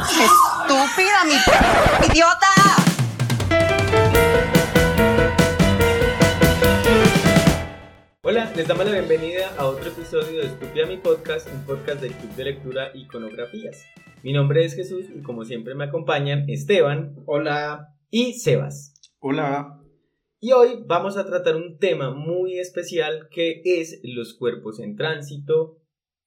¡Estúpida, mi idiota! Hola, les damos la bienvenida a otro episodio de Estúpida Mi Podcast, un podcast del Club de Lectura Iconografías. Mi nombre es Jesús y como siempre me acompañan Esteban. Hola. Y Sebas. Hola. Y hoy vamos a tratar un tema muy especial que es los cuerpos en tránsito.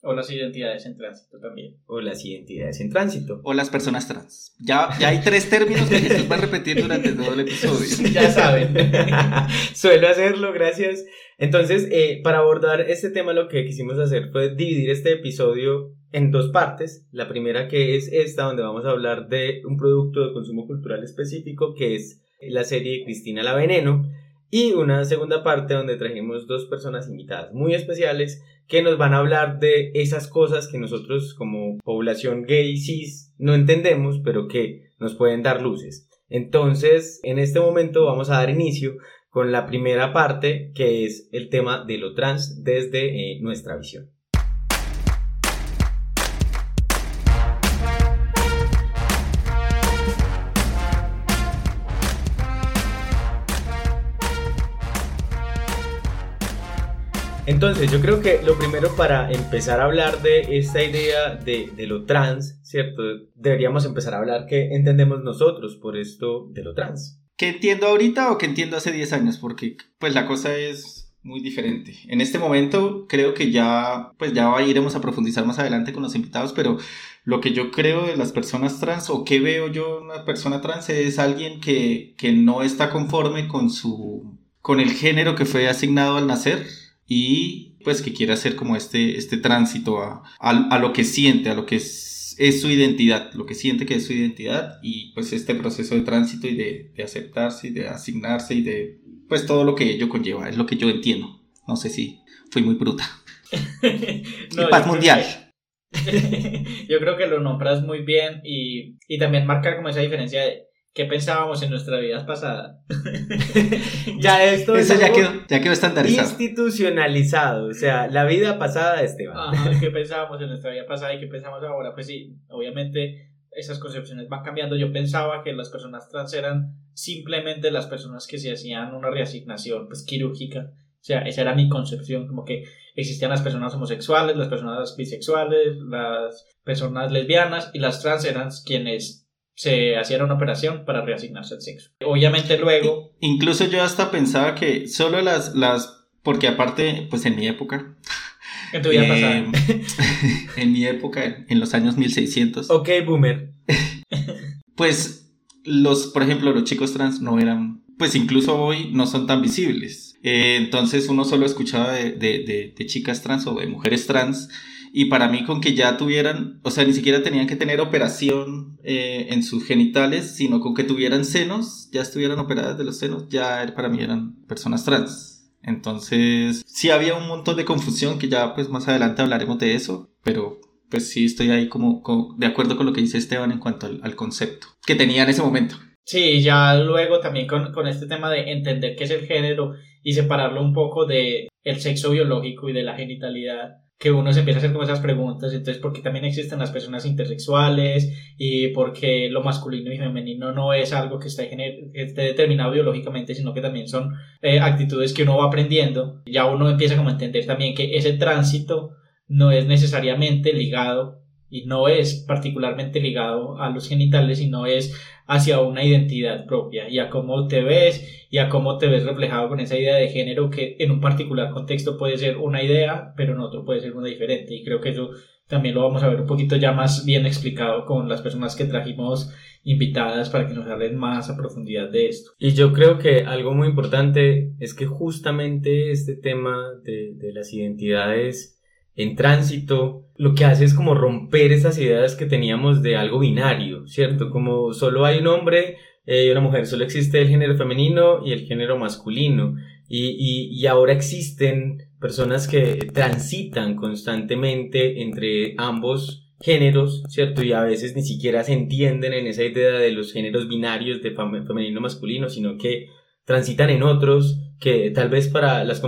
O las identidades en tránsito también. O las identidades en tránsito. O las personas trans. Ya, ya hay tres términos que Jesús va a repetir durante todo el episodio. ya saben. Suelo hacerlo, gracias. Entonces, eh, para abordar este tema, lo que quisimos hacer fue dividir este episodio en dos partes. La primera que es esta, donde vamos a hablar de un producto de consumo cultural específico, que es la serie Cristina la Veneno. Y una segunda parte donde trajimos dos personas invitadas muy especiales que nos van a hablar de esas cosas que nosotros como población gay cis no entendemos, pero que nos pueden dar luces. Entonces, en este momento vamos a dar inicio con la primera parte, que es el tema de lo trans desde eh, nuestra visión. Entonces, yo creo que lo primero para empezar a hablar de esta idea de, lo trans, ¿cierto? Deberíamos empezar a hablar qué entendemos nosotros por esto de lo trans. ¿Qué entiendo ahorita o qué entiendo hace 10 años? Porque pues la cosa es muy diferente. En este momento creo que ya, pues ya iremos a profundizar más adelante con los invitados, pero lo que yo creo de las personas trans o qué veo yo una persona trans es alguien que, que no está conforme con su, con el género que fue asignado al nacer y pues que quiere hacer como este, este tránsito a, a, lo que siente, a lo que es, es, su identidad, lo que siente que es su identidad y pues este proceso de tránsito y de, de aceptarse y de asignarse y de pues todo lo que ello conlleva, es lo que yo entiendo. No sé si fui muy bruta. y paz mundial. yo creo que lo nombras muy bien y, y también marca como esa diferencia de ¿Qué pensábamos en nuestra vida pasada? ya esto Eso ya quedó, ya quedó estandarizado. Institucionalizado, o sea, la vida pasada de Esteban. Ajá, ¿qué pensábamos en nuestra vida pasada y qué pensamos ahora? Pues sí, obviamente esas concepciones van cambiando. Yo pensaba que las personas trans eran simplemente las personas que se hacían una reasignación pues, quirúrgica. O sea, esa era mi concepción, como que existían las personas homosexuales, las personas bisexuales, las personas lesbianas y las trans eran quienes se hacía una operación para reasignarse el sexo. Obviamente luego... Incluso yo hasta pensaba que solo las... las porque aparte, pues en mi época... En tu vida eh, en mi época, en los años 1600. Ok, boomer. pues los, por ejemplo, los chicos trans no eran, pues incluso hoy no son tan visibles. Eh, entonces uno solo escuchaba de, de, de chicas trans o de mujeres trans y para mí con que ya tuvieran, o sea, ni siquiera tenían que tener operación eh, en sus genitales, sino con que tuvieran senos, ya estuvieran operadas de los senos, ya para mí eran personas trans. Entonces, sí había un montón de confusión que ya pues más adelante hablaremos de eso, pero pues sí estoy ahí como, de acuerdo con lo que dice Esteban en cuanto al, concepto que tenía en ese momento. Sí, ya luego también con, con, este tema de entender qué es el género y separarlo un poco de el sexo biológico y de la genitalidad que uno se empieza a hacer como esas preguntas, entonces, ¿por qué también existen las personas intersexuales? Y porque lo masculino y femenino no es algo que esté, esté determinado biológicamente, sino que también son eh, actitudes que uno va aprendiendo. Ya uno empieza como a entender también que ese tránsito no es necesariamente ligado y no es particularmente ligado a los genitales, sino es hacia una identidad propia y a cómo te ves y a cómo te ves reflejado con esa idea de género que en un particular contexto puede ser una idea, pero en otro puede ser una diferente. Y creo que eso también lo vamos a ver un poquito ya más bien explicado con las personas que trajimos invitadas para que nos hablen más a profundidad de esto. Y yo creo que algo muy importante es que justamente este tema de, de las identidades en tránsito, lo que hace es como romper esas ideas que teníamos de algo binario, ¿cierto? Como solo hay un hombre eh, y una mujer, solo existe el género femenino y el género masculino. Y, y, ahora existen personas que transitan constantemente entre ambos géneros, ¿cierto? Y a veces ni siquiera se entienden en esa idea de los géneros binarios de femenino masculino, sino que transitan en otros que tal vez para las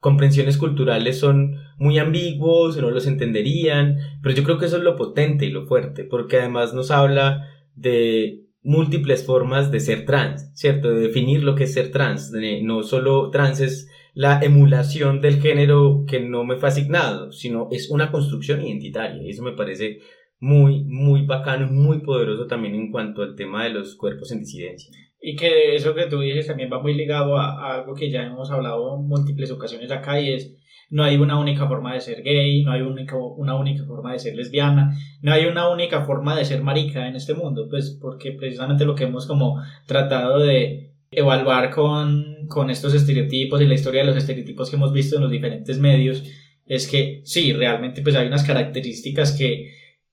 comprensiones culturales son muy ambiguos, no los entenderían, pero yo creo que eso es lo potente y lo fuerte, porque además nos habla de múltiples formas de ser trans, ¿cierto? De definir lo que es ser trans. no solo trans es la emulación del género que no me fue asignado, sino es una construcción identitaria. Y eso me parece muy, muy bacano, muy poderoso también en cuanto al tema de los cuerpos en disidencia. Y que eso que tú dices también va muy ligado a, algo que ya hemos hablado en múltiples ocasiones acá y es no hay una única forma de ser gay, no hay única, una única forma de ser lesbiana, no hay una única forma de ser marica en este mundo, pues porque precisamente lo que hemos como tratado de evaluar con, con estos estereotipos y la historia de los estereotipos que hemos visto en los diferentes medios es que sí, realmente pues hay unas características que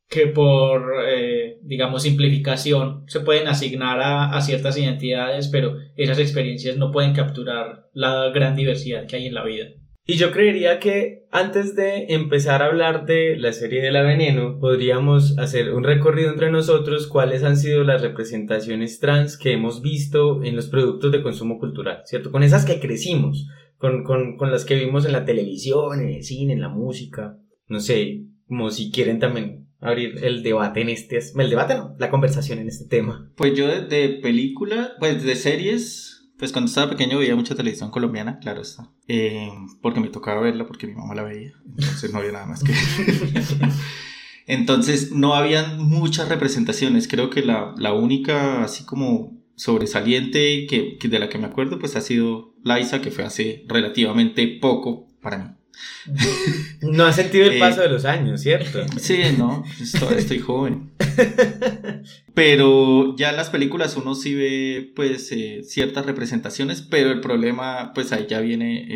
que por, eh, digamos, simplificación se pueden asignar a, a, ciertas identidades, pero esas experiencias no pueden capturar la gran diversidad que hay en la vida. Y yo creería que antes de empezar a hablar de la serie de la veneno, podríamos hacer un recorrido entre nosotros cuáles han sido las representaciones trans que hemos visto en los productos de consumo cultural, ¿cierto? Con esas que crecimos, con, con, con las que vimos en la televisión, en el cine, en la música, no sé, como si quieren también abrir el debate en este, el debate no, la conversación en este tema. Pues yo de, película, pues de series, pues cuando estaba pequeño veía mucha televisión colombiana, claro está. Eh, porque me tocaba verla porque mi mamá la veía. Entonces no había nada más que Entonces no habían muchas representaciones. Creo que la, la única así como sobresaliente que, que, de la que me acuerdo pues ha sido Liza, que fue hace relativamente poco para mí. No ha sentido el paso de los años, ¿cierto? Sí, no, estoy, joven. Pero ya en las películas uno sí ve pues eh, ciertas representaciones, pero el problema pues ahí ya viene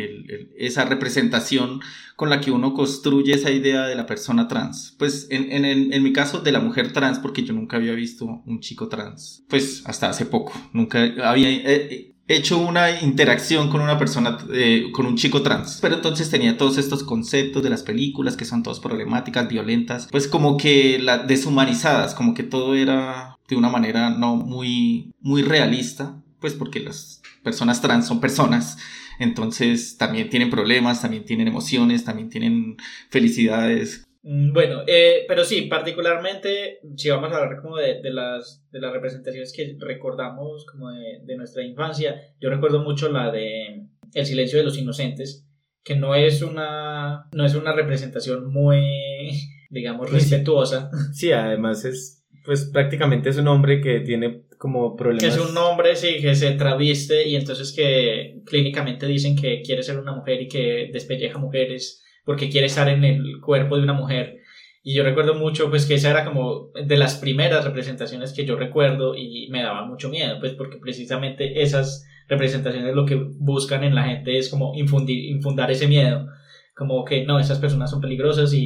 esa representación con la que uno construye esa idea de la persona trans. Pues en, en, en, mi caso de la mujer trans, porque yo nunca había visto un chico trans, pues hasta hace poco, nunca había... Eh, hecho una interacción con una persona, eh, con un chico trans. Pero entonces tenía todos estos conceptos de las películas que son todas problemáticas, violentas, pues como que la, deshumanizadas, como que todo era de una manera no muy, muy realista, pues porque las personas trans son personas. Entonces también tienen problemas, también tienen emociones, también tienen felicidades, bueno, eh, pero sí, particularmente, si vamos a hablar como de, de, las, de las representaciones que recordamos como de, de, nuestra infancia, yo recuerdo mucho la de El silencio de los inocentes, que no es una, no es una representación muy, digamos, pues respetuosa. Sí, además es, pues prácticamente es un hombre que tiene como problemas. Que es un hombre, sí, que se traviste y entonces que clínicamente dicen que quiere ser una mujer y que despelleja mujeres porque quiere estar en el cuerpo de una mujer. Y yo recuerdo mucho, pues, que esa era como de las primeras representaciones que yo recuerdo y me daba mucho miedo, pues, porque precisamente esas representaciones lo que buscan en la gente es como infundir, infundar ese miedo. Como que no, esas personas son peligrosas y,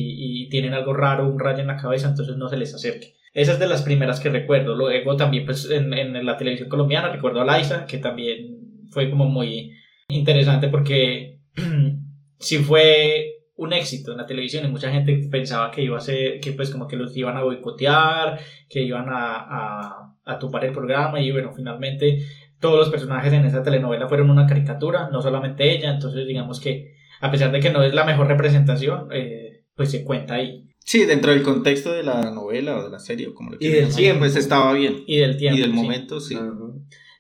y tienen algo raro, un rayo en la cabeza, entonces no se les acerque. Esa es de las primeras que recuerdo. Luego también, pues, en, en la televisión colombiana recuerdo a Laisa, que también fue como muy interesante porque sí fue un éxito en la televisión y mucha gente pensaba que iba a ser, que pues como que los iban a boicotear, que iban a, a, a tupar el programa y bueno, finalmente todos los personajes en esa telenovela fueron una caricatura, no solamente ella, entonces digamos que a pesar de que no es la mejor representación, eh, pues se cuenta ahí. Sí, dentro del contexto de la novela o de la serie o como lo Y del tiempo, pues estaba bien. Y del tiempo. Y del momento, sí.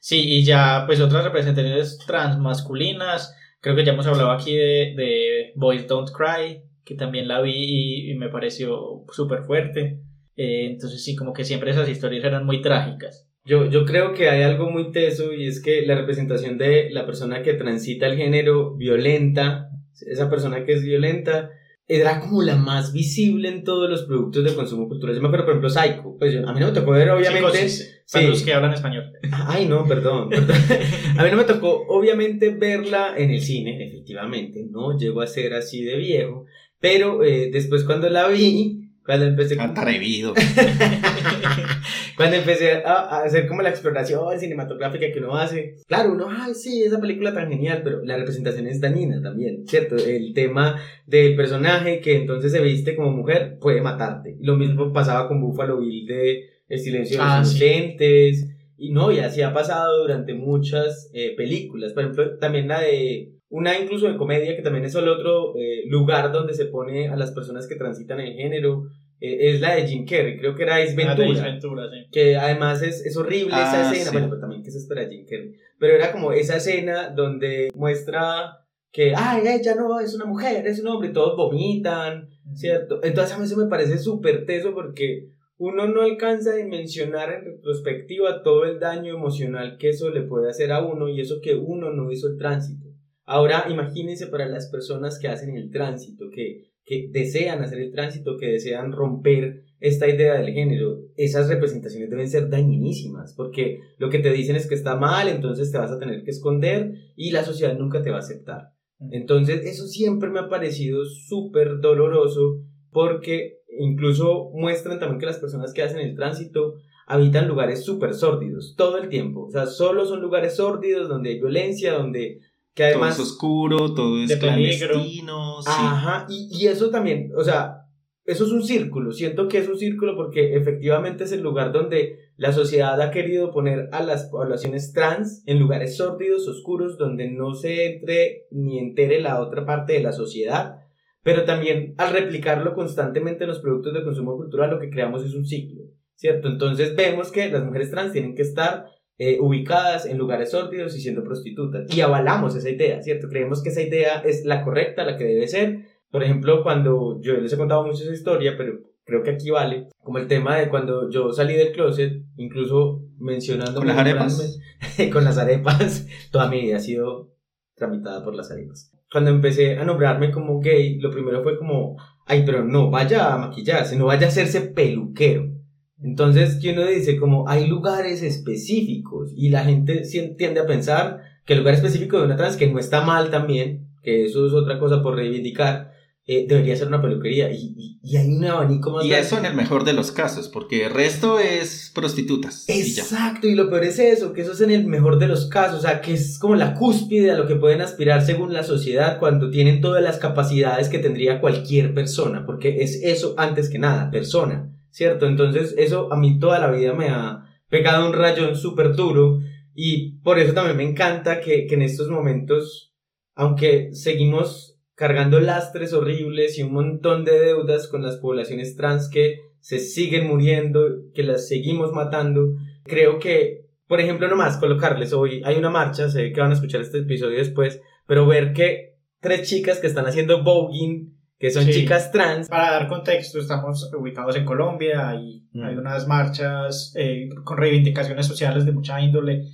Sí, y ya pues otras representaciones transmasculinas, Creo que ya hemos hablado aquí de, de Boys Don't Cry, que también la vi y, me pareció súper fuerte. Eh, entonces sí, como que siempre esas historias eran muy trágicas. Yo, yo creo que hay algo muy teso y es que la representación de la persona que transita el género violenta, esa persona que es violenta, era como la más visible en todos los productos de consumo cultural. Yo me acuerdo, por ejemplo, Psycho. Pues a mí no me tocó ver, obviamente. para los que hablan español. Ay, no, perdón, a mí no me tocó, obviamente, verla en el cine, efectivamente. No llegó a ser así de viejo. Pero eh, después, cuando la vi, cuando empecé... Atrevido. Cuando empecé a, hacer como la exploración cinematográfica que uno hace, claro, uno, ay, sí, esa película tan genial, pero la representación es dañina también, ¿cierto? El tema del personaje que entonces se viste como mujer puede matarte. Lo mismo pasaba con Buffalo Bill de El silencio de los ah, inocentes. Y no, y así ha pasado durante muchas eh, películas. Por ejemplo, también la de una incluso de comedia, que también es el otro eh, lugar donde se pone a las personas que transitan en género, eh, es la de Jim Carrey, creo que era Ace Ah, de Ventura. Ace Ventura, sí. Que además es, es horrible esa Ah, escena, sí. bueno, pero también que se espera de Jim Carrey. Pero era como esa escena donde muestra que, ay, ella no es una mujer, es un hombre, y todos vomitan, ¿cierto? Entonces a mí eso me parece súper teso porque uno no alcanza a dimensionar en retrospectiva todo el daño emocional que eso le puede hacer a uno y eso que uno no hizo el tránsito. Ahora imagínense para las personas que hacen el tránsito, que, que desean hacer el tránsito, que desean romper esta idea del género, esas representaciones deben ser dañinísimas, porque lo que te dicen es que está mal, entonces te vas a tener que esconder y la sociedad nunca te va a aceptar. Entonces, eso siempre me ha parecido súper doloroso porque incluso muestran también que las personas que hacen el tránsito habitan lugares súper sórdidos todo el tiempo. O sea, solo son lugares sórdidos donde hay violencia, donde que Todo además... es oscuro, todo es clandestino. sí. Ajá, y, y eso también, o sea, eso es un círculo, siento que es un círculo porque efectivamente es el lugar donde la sociedad ha querido poner a las poblaciones trans en lugares sórdidos, oscuros, donde no se entre ni entere la otra parte de la sociedad, pero también al replicarlo constantemente en los productos de consumo cultural lo que creamos es un ciclo, ¿cierto? Entonces vemos que las mujeres trans tienen que estar eh, ubicadas en lugares sórdidos y siendo prostitutas. Y avalamos esa idea, ¿cierto? Creemos que esa idea es la correcta, la que debe ser. Por ejemplo, cuando yo les he contado mucho esa historia, pero creo que aquí vale, como el tema de cuando yo salí del closet, incluso mencionando... ¿Con las arepas? con las arepas, toda mi vida ha sido tramitada por las arepas. Cuando empecé a nombrarme como gay, lo primero fue como, ay, pero no vaya a maquillarse, no vaya a hacerse peluquero. Entonces, que uno dice como hay lugares específicos y la gente tiende a pensar que el lugar específico de una trans, que no está mal también, que eso es otra cosa por reivindicar, eh, debería ser una peluquería y, y, y hay un abanico más Y grande. eso en el mejor de los casos, porque el resto es prostitutas. y. Exacto, y lo peor es eso, que eso es en el mejor de los casos, o sea, que es como la cúspide a lo que pueden aspirar según la sociedad cuando tienen todas las capacidades que tendría cualquier persona, porque es eso antes que nada, persona, ¿cierto? Entonces eso a mí toda la vida me ha pegado un rayón súper duro y por eso también me encanta que, que en estos momentos, aunque seguimos cargando lastres horribles y un montón de deudas con las poblaciones trans que se siguen muriendo, que las seguimos matando. Creo que, por ejemplo, nomás colocarles hoy, hay una marcha, sé que van a escuchar este episodio después, pero ver que tres chicas que están haciendo voguing, que son Sí. chicas trans, Para dar contexto, estamos ubicados en Colombia y Mm. hay unas marchas eh, con reivindicaciones sociales de mucha índole,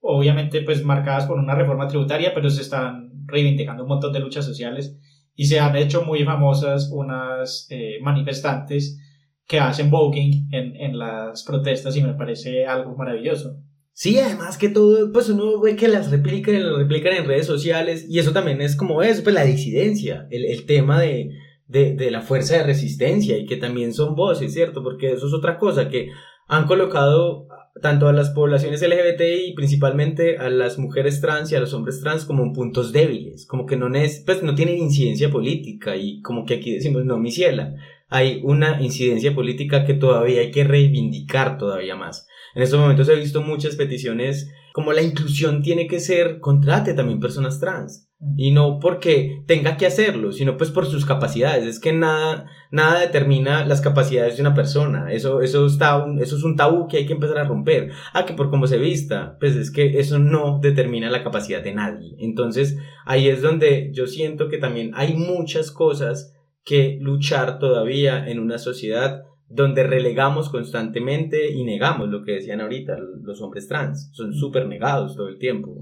obviamente pues marcadas por una reforma tributaria, pero se están reivindicando un montón de luchas sociales y se han hecho muy famosas unas eh, manifestantes que hacen voguing en, en las protestas y me parece algo maravilloso. Sí, además que todo, pues uno ve que las replican las replican en redes sociales y eso también es como eso, pues la disidencia, el, el tema de, de, de la fuerza de resistencia y que también son voces, ¿cierto? Porque eso es otra cosa, que han colocado tanto a las poblaciones LGBTI y principalmente a las mujeres trans y a los hombres trans como en puntos débiles, como que no, pues no tienen incidencia política y como que aquí decimos, no, mi ciela, hay una incidencia política que todavía hay que reivindicar todavía más. En estos momentos he visto muchas peticiones como la inclusión tiene que ser, contrate también personas trans. Y no porque tenga que hacerlo, sino pues por sus capacidades. Es que nada, nada determina las capacidades de una persona. Eso, eso, está un- eso es un tabú que hay que empezar a romper. Ah, que por cómo se vista, pues es que eso no determina la capacidad de nadie. Entonces ahí es donde yo siento que también hay muchas cosas que luchar todavía en una sociedad donde relegamos constantemente y negamos lo que decían ahorita los hombres trans. Son súper negados todo el tiempo.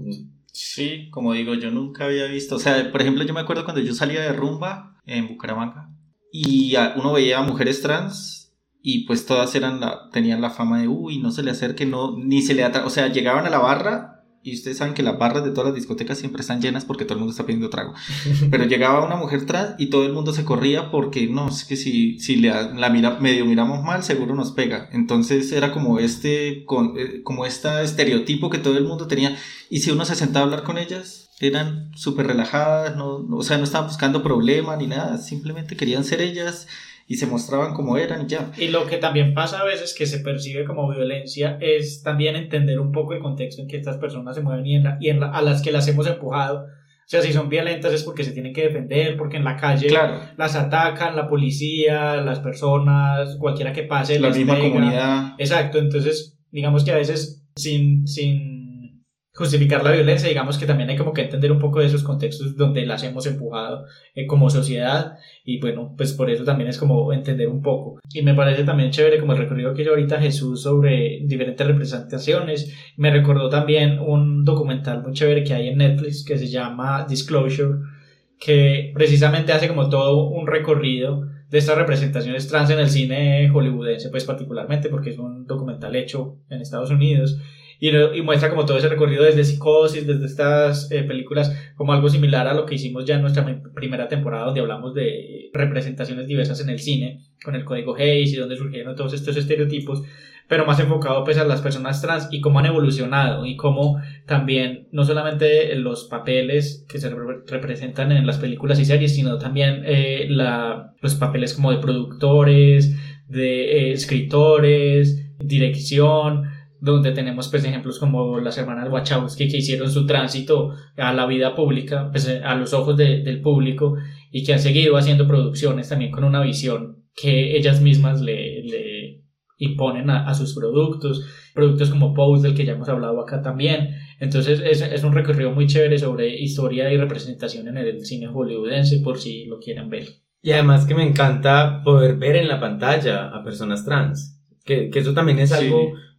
Sí, como digo, yo nunca había visto, o sea, por ejemplo, yo me acuerdo cuando yo salía de rumba en Bucaramanga y uno veía a mujeres trans y pues todas eran la, tenían la fama de, uy, no se le acerque, no, ni se le atra o sea, llegaban a la barra y ustedes saben que las barras de todas las discotecas siempre están llenas porque todo el mundo está pidiendo trago, pero llegaba una mujer trans y todo el mundo se corría porque no, es que si, si le, la mira, medio miramos mal, seguro nos pega, entonces era como este, con, eh, como este estereotipo que todo el mundo tenía. Y si uno se sentaba a hablar con ellas, eran súper relajadas, no, no- o sea, no estaban buscando problema ni nada, simplemente querían ser ellas y se mostraban como eran y ya. Y lo que también pasa a veces que se percibe como violencia es también entender un poco el contexto en que estas personas se mueven y, en la- y en la- a las que las hemos empujado O sea, si son violentas es porque se tienen que defender, porque en la calle Claro, las atacan, la policía, las personas, cualquiera que pase. la misma pega. comunidad. Exacto, entonces digamos que a veces sin, sin justificar la violencia, digamos que también hay como que entender un poco de esos contextos donde las hemos empujado eh, como sociedad y bueno, pues por eso también es como entender un poco. Y me parece también chévere como el recorrido que hizo ahorita Jesús sobre diferentes representaciones. Me recordó también un documental muy chévere que hay en Netflix que se llama Disclosure, que precisamente hace como todo un recorrido de estas representaciones trans en el cine hollywoodense, pues particularmente porque es un documental hecho en Estados Unidos y, y muestra como todo ese recorrido desde Psicosis, desde estas eh, películas, como algo similar a lo que hicimos ya en nuestra primera temporada, donde hablamos de representaciones diversas en el cine, con el código Hayes y donde surgieron todos estos estereotipos, pero más enfocado pues a las personas trans y cómo han evolucionado y cómo también no solamente los papeles que se repre- representan en las películas y series, sino también eh, la, los papeles como de productores, de eh, escritores, dirección, donde tenemos pues ejemplos como las hermanas Wachowski que hicieron su tránsito a la vida pública, pues a los ojos de- del público y que han seguido haciendo producciones también con una visión que ellas mismas le, le imponen a, a sus productos, productos como Pose del que ya hemos hablado acá también. Entonces es, es un recorrido muy chévere sobre historia y representación en el cine hollywoodense por si lo quieren ver. Y además que me encanta poder ver en la pantalla a personas trans. Que, que eso también es Sí.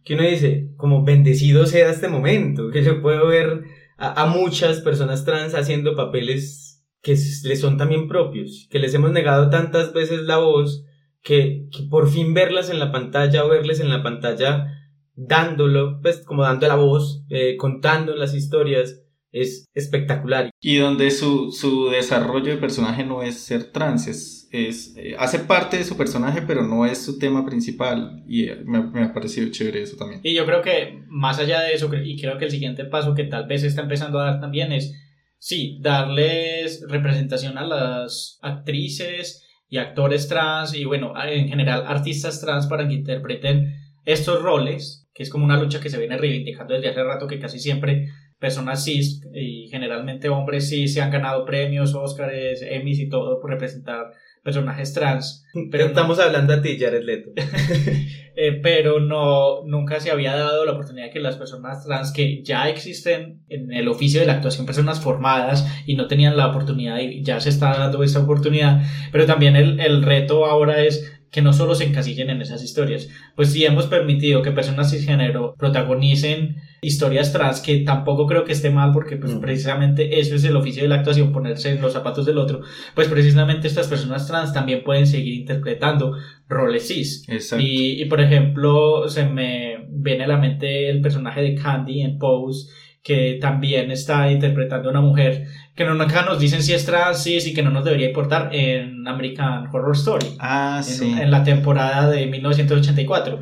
Que uno dice, como bendecido sea este momento, que yo puedo ver a, muchas personas trans haciendo papeles que les son también propios, que les hemos negado tantas veces la voz, que, que por fin verlas en la pantalla o verles en la pantalla dándolo, pues como dando la voz, eh, contando las historias, es espectacular. Y donde su, su desarrollo de personaje no es ser trans, es, es, eh, hace parte de su personaje, pero no es su tema principal. Y eh, me, me ha parecido chévere eso también. Y yo creo que más allá de eso, y creo que el siguiente paso que tal vez está empezando a dar también es, sí, darles representación a las actrices y actores trans y bueno, en general artistas trans para que interpreten estos roles, que es como una lucha que se viene reivindicando desde hace rato que casi siempre personas cis y generalmente hombres cis se han ganado premios, Óscares, Emmys y todo por representar personajes trans. Pero no- Estamos hablando a ti, Jared Leto. eh, pero no, nunca se había dado la oportunidad que las personas trans que ya existen en el oficio de la actuación, personas formadas y no tenían la oportunidad y ya se está dando esa oportunidad, pero también el, el reto ahora es que no solo se encasillen en esas historias, pues si hemos permitido que personas cisgénero protagonicen historias trans, que tampoco creo que esté mal porque pues Mm. precisamente eso es el oficio de la actuación, ponerse en los zapatos del otro, pues precisamente estas personas trans también pueden seguir interpretando roles cis. Exacto. Y, y, por ejemplo, se me viene a la mente el personaje de Candy en Pose, que también está interpretando a una mujer que no, nunca nos dicen si es trans, cis y que no nos debería importar en American Horror Story, Ah, en, sí. en la temporada de 1984.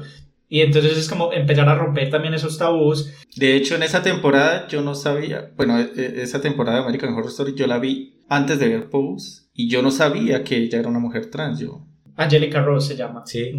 Y entonces es como empezar a romper también esos tabús. De hecho, en esa temporada yo no sabía, bueno, e- e- esa temporada de American Horror Story yo la vi antes de ver Pose y yo no sabía que ella era una mujer trans. Yo, Angelica Rose se llama. Sí.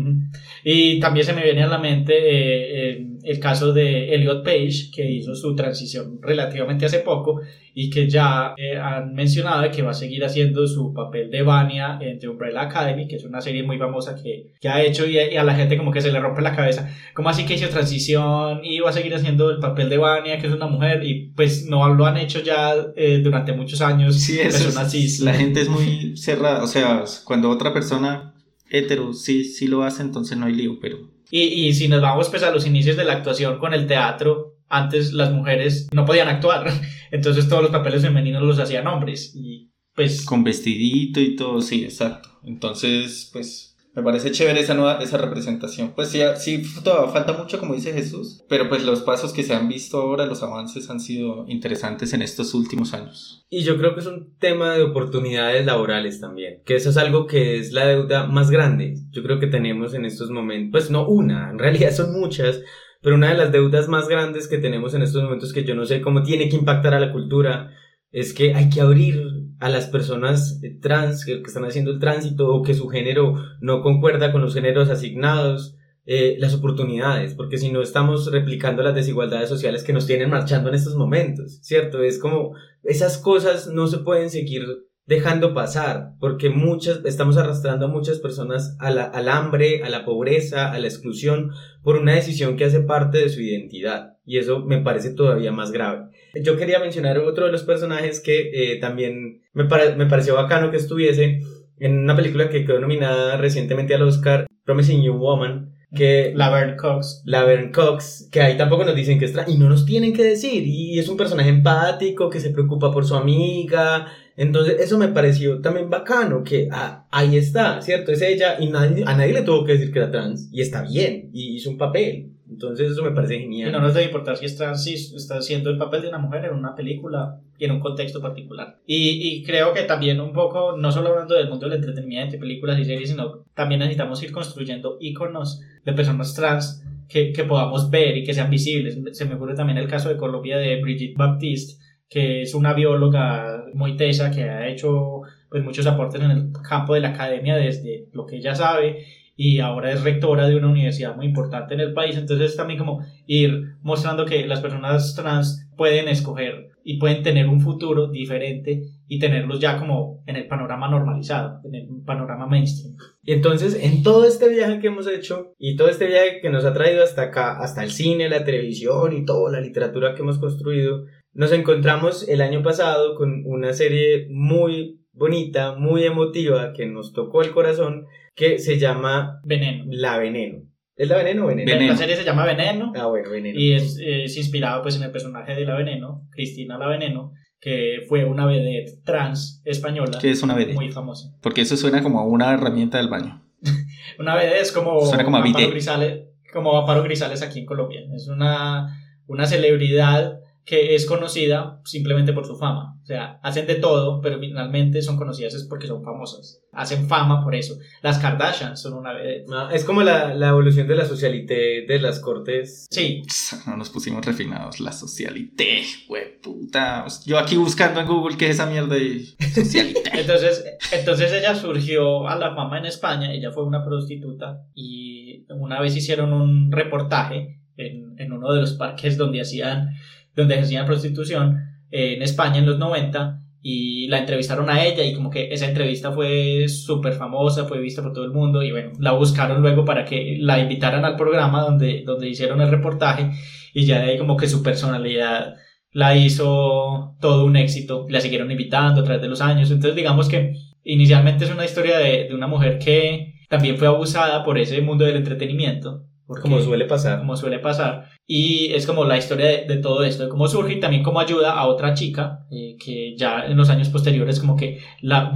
Y también se me viene a la mente eh, eh, el caso de Elliot Page, que hizo su transición relativamente hace poco y que ya eh, han mencionado que va a seguir haciendo su papel de Vania en The Umbrella Academy, que es una serie muy famosa que, que ha hecho y, y a la gente como que se le rompe la cabeza. ¿Cómo así que hizo transición y va a seguir haciendo el papel de Vania, que es una mujer? Y pues no lo han hecho ya eh, durante muchos años. Sí, eso personas es- cis. la gente es muy cerrada, o sea, cuando otra persona hetero sí, sí lo hace, entonces no hay lío, pero Y, y si nos vamos pues a los inicios de la actuación con el teatro, antes las mujeres no podían actuar, entonces todos los papeles femeninos los hacían hombres y pues con vestidito y todo, sí, exacto. Entonces, pues, me parece chévere esa nueva, esa representación. Pues sí, sí, todavía falta mucho, como dice Jesús, pero pues los pasos que se han visto ahora, los avances han sido interesantes en estos últimos años. Y yo creo que es un tema de oportunidades laborales también, que eso es algo que es la deuda más grande. Yo creo que tenemos en estos momentos, pues no una, en realidad son muchas, pero una de las deudas más grandes que tenemos en estos momentos que yo no sé cómo tiene que impactar a la cultura es que hay que abrir a las personas eh, trans que, están haciendo el tránsito o que su género no concuerda con los géneros asignados. eh, las oportunidades, porque si no estamos replicando las desigualdades sociales que nos tienen marchando en estos momentos, ¿cierto? Es como esas cosas no se pueden seguir dejando pasar, porque muchas, estamos arrastrando a muchas personas a la, al hambre, a la pobreza, a la exclusión, por una decisión que hace parte de su identidad. Y eso me parece todavía más grave. Yo quería mencionar otro de los personajes que eh, también me, me pareció bacano que estuviese en una película que quedó nominada recientemente al Oscar, Promising New Woman, que Laverne Cox. Laverne Cox, que ahí tampoco nos dicen que es trans, y no nos tienen que decir, y es un personaje empático que se preocupa por su amiga, entonces, eso me pareció también bacano, que ah, ahí está, ¿cierto? Es ella y nadie, a nadie le tuvo que decir que era trans, y está bien, y hizo un papel. Entonces, eso me parece genial. Y no nos debe importar si es trans, si está haciendo el papel de una mujer en una película y en un contexto particular. Y, y creo que también un poco, no solo hablando del mundo del entretenimiento, películas y series, sino también necesitamos ir construyendo íconos de personas trans que, que podamos ver y que sean visibles. Se me ocurre también el caso de Colombia de Brigitte Baptiste, que es una bióloga muy tesa que ha hecho pues muchos aportes en el campo de la academia desde lo que ella sabe y ahora es rectora de una universidad muy importante en el país. Entonces es también como ir mostrando que las personas trans pueden escoger y pueden tener un futuro diferente y tenerlos ya como en el panorama normalizado, en el panorama mainstream. Y entonces, en todo este viaje que hemos hecho y todo este viaje que nos ha traído hasta acá, hasta el cine, la televisión y toda la literatura que hemos construido, nos encontramos el año pasado con una serie muy bonita, muy emotiva, que nos tocó el corazón, que se llama Veneno. La Veneno. ¿Es La Veneno o Veneno? Veneno. La serie se llama Veneno. Ah, bueno, Veneno. Y es, es, inspirado pues en el personaje de La Veneno, Cristina La Veneno, que fue una vedette trans española. ¿Qué es una vedette? Muy famosa. Porque eso suena como una herramienta del baño. una vedette es como... Suena como Amparo Grisales, como Amparo Grisales aquí en Colombia. Es una, una celebridad que es conocida simplemente por su fama. O sea, hacen de todo, pero finalmente son conocidas es porque son famosas. Hacen fama por eso. Las Kardashian son una vez. es como la, la, evolución de la socialité de las cortes. Sí. No nos pusimos refinados. La socialité, güey, puta. Yo aquí buscando en Google qué es esa mierda de socialité. entonces, entonces ella surgió a la fama en España. Ella fue una prostituta y una vez hicieron un reportaje en, en uno de los parques donde hacían donde ejercían prostitución eh, en España en los 90 y la entrevistaron a ella y como que esa entrevista fue súper famosa, fue vista por todo el mundo y bueno, la buscaron luego para que la invitaran al programa donde, donde hicieron el reportaje y ya de ahí como que su personalidad la hizo todo un éxito, la siguieron invitando a través de los años, entonces digamos que inicialmente es una historia de, de una mujer que también fue abusada por ese mundo del entretenimiento. como suele pasar. Como suele pasar y es como la historia de, todo esto, de cómo surge y también cómo ayuda a otra chica eh, que ya en los años posteriores como que la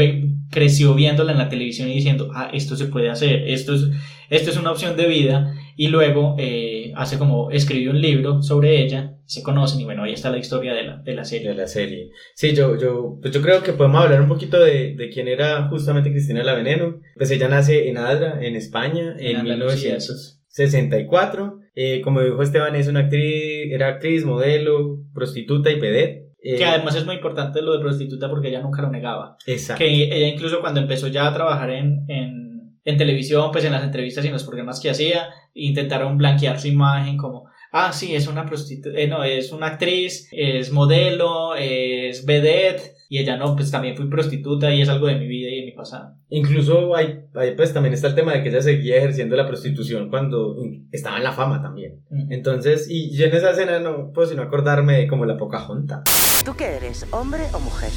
creció viéndola en la televisión y diciendo, ah, esto se puede hacer, esto es, esto es una opción de vida y luego eh, hace como escribió un libro sobre ella, se conocen y bueno, ahí está la historia de la, de la serie. De la serie. Sí, yo, yo, pues yo creo que podemos hablar un poquito de, de quién era justamente Cristina La Veneno. Pues ella nace en Adra, en España, en, en 1964 eh, como dijo Esteban, es una actriz, era actriz, modelo, prostituta y pedet. Eh, que además es muy importante lo de prostituta porque ella nunca lo negaba. Exacto. Que ella incluso cuando empezó ya a trabajar en, en, en televisión, pues en las entrevistas y en los programas que hacía, intentaron blanquear su imagen como, ah, sí, es una prostituta, eh, no, es una actriz, es modelo, es vedette, y ella no, pues también fui prostituta y es algo de mi vida pasado. Incluso hay, pues también está el tema de que ella seguía ejerciendo la prostitución cuando estaba en la fama también. Entonces, y yo en esa escena no puedo sino acordarme de como la poca junta. ¿Tú qué eres, hombre o mujer?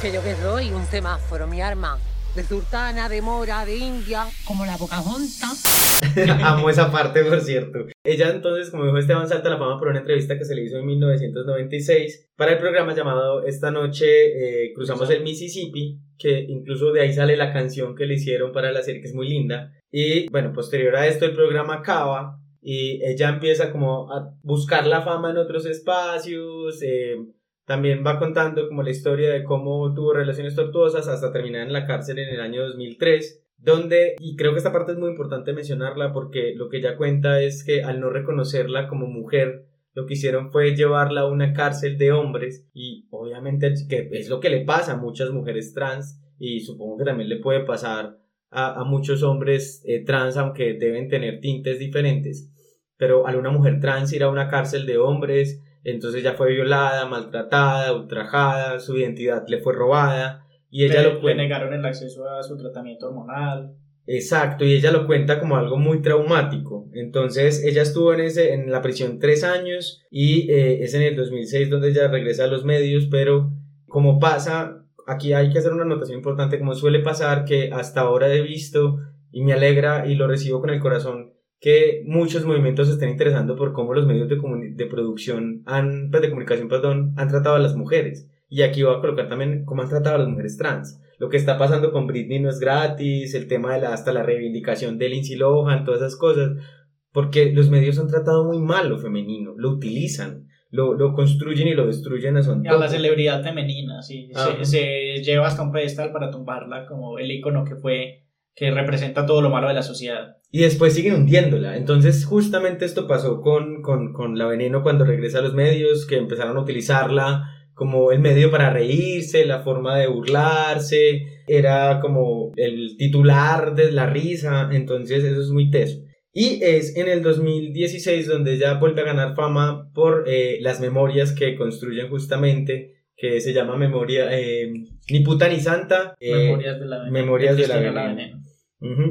Que yo que soy un semáforo, mi arma de sultana, de mora, de india, como la Pocahontas. Amo esa parte, por cierto. Ella entonces, como dijo Esteban, salta a la fama por una entrevista que se le hizo en 1996 para el programa llamado Esta noche eh, cruzamos el Mississippi, que incluso de ahí sale la canción que le hicieron para la serie, que es muy linda. Y bueno, posterior a esto el programa acaba y ella empieza como a buscar la fama en otros espacios. Eh, también va contando como la historia de cómo tuvo relaciones tortuosas hasta terminar en la cárcel en el año 2003, donde, y creo que esta parte es muy importante mencionarla porque lo que ella cuenta es que al no reconocerla como mujer, lo que hicieron fue llevarla a una cárcel de hombres y obviamente que es lo que le pasa a muchas mujeres trans y supongo que también le puede pasar a, a muchos hombres eh, trans, aunque deben tener tintes diferentes. Pero al una mujer trans ir a una cárcel de hombres, entonces ya fue violada, maltratada, ultrajada, su identidad le fue robada y ella le, lo le cuenta. negaron el acceso a su tratamiento hormonal. Exacto, y ella lo cuenta como algo muy traumático. Entonces, ella estuvo en, ese, en la prisión tres años y eh, es en el 2006 donde ella regresa a los medios, pero como pasa, aquí hay que hacer una anotación importante, como suele pasar, que hasta ahora he visto y me alegra y lo recibo con el corazón que muchos movimientos se estén interesando por cómo los medios de, producción, han, pues, de comunicación, perdón, han tratado a las mujeres. Y aquí voy a colocar también cómo han tratado a las mujeres trans. Lo que está pasando con Britney no es gratis, el tema de la, hasta la reivindicación de Lindsay Lohan, todas esas cosas, porque los medios han tratado muy mal lo femenino, lo utilizan, lo, lo construyen y lo destruyen a su A la antojo. celebridad femenina, sí. Ajá. Se, se lleva hasta un pedestal para tumbarla como el icono que fue, que representa todo lo malo de la sociedad. Y después siguen hundiéndola. Entonces, justamente esto pasó con, con, con la veneno cuando regresa a los medios, que empezaron a utilizarla como el medio para reírse, la forma de burlarse, era como el titular de la risa, entonces eso es muy teso. Y es en el 2016 donde ella vuelve a ganar fama por eh, las memorias que construyen justamente, que se llama memoria, eh, ni puta ni santa. eh, Memorias de la Veneno. Memorias de la Cristina